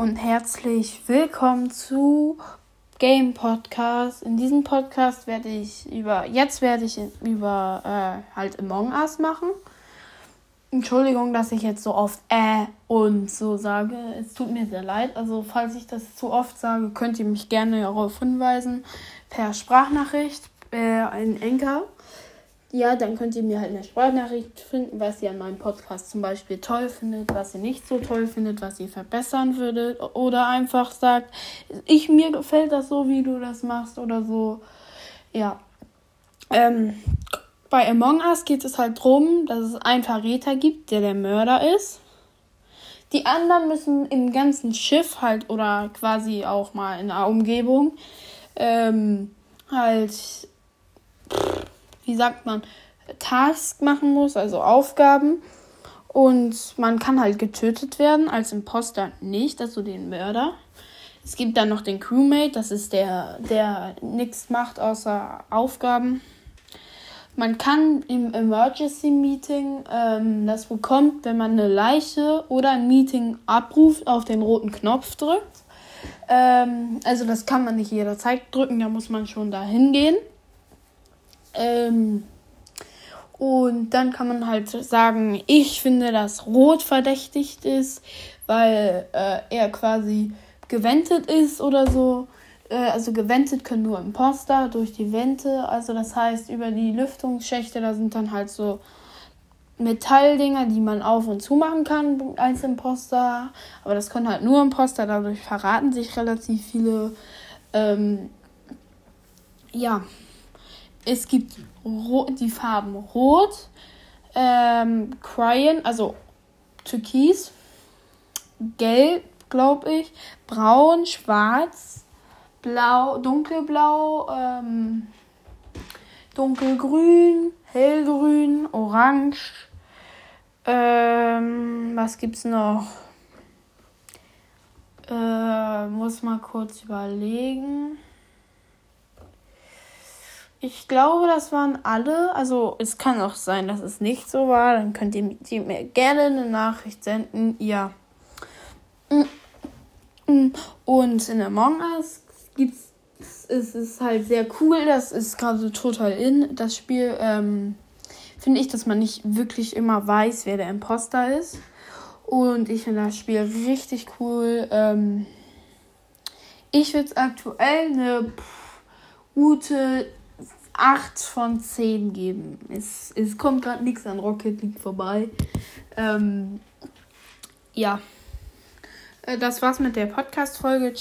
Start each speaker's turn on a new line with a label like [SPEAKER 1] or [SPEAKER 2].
[SPEAKER 1] und herzlich willkommen zu Game Podcast. In diesem Podcast werde ich über, jetzt werde ich über äh, halt Among Us machen. Entschuldigung, dass ich jetzt so oft äh und so sage. Es tut mir sehr leid. Also falls ich das zu oft sage, könnt ihr mich gerne darauf hinweisen per Sprachnachricht äh, in Enker ja, dann könnt ihr mir halt eine Sprachnachricht finden, was ihr an meinem Podcast zum Beispiel toll findet, was ihr nicht so toll findet, was ihr verbessern würdet. Oder einfach sagt, ich mir gefällt das so, wie du das machst oder so. Ja. Ähm, bei Among Us geht es halt darum, dass es einen Verräter gibt, der der Mörder ist. Die anderen müssen im ganzen Schiff halt oder quasi auch mal in der Umgebung ähm, halt wie sagt man, Task machen muss, also Aufgaben. Und man kann halt getötet werden, als Imposter nicht, also den Mörder. Es gibt dann noch den Crewmate, das ist der, der nichts macht außer Aufgaben. Man kann im Emergency Meeting ähm, das bekommt, wenn man eine Leiche oder ein Meeting abruft, auf den roten Knopf drückt. Ähm, also das kann man nicht jederzeit drücken, da muss man schon da hingehen. Ähm, und dann kann man halt sagen, ich finde, dass Rot verdächtigt ist, weil äh, er quasi gewendet ist oder so. Äh, also gewendet können nur Imposter durch die Wente. Also das heißt, über die Lüftungsschächte, da sind dann halt so Metalldinger, die man auf und zu machen kann als Imposter. Aber das können halt nur Imposter, dadurch verraten sich relativ viele. Ähm, ja, es gibt die Farben Rot, ähm, Cyan, also Türkis, Gelb, glaube ich, Braun, Schwarz, Blau, Dunkelblau, ähm, Dunkelgrün, Hellgrün, Orange. Ähm, was gibt's noch? Äh, muss mal kurz überlegen. Ich glaube, das waren alle. Also es kann auch sein, dass es nicht so war. Dann könnt ihr mir gerne eine Nachricht senden. Ja. Und in Among Us gibt's es ist halt sehr cool. Das ist gerade total in das Spiel. Ähm, finde ich, dass man nicht wirklich immer weiß, wer der Imposter ist. Und ich finde das Spiel richtig cool. Ähm, ich würde es aktuell eine gute 8 von 10 geben. Es, es kommt gerade nichts an Rocket League vorbei. Ähm, ja. Äh, das war's mit der Podcast-Folge.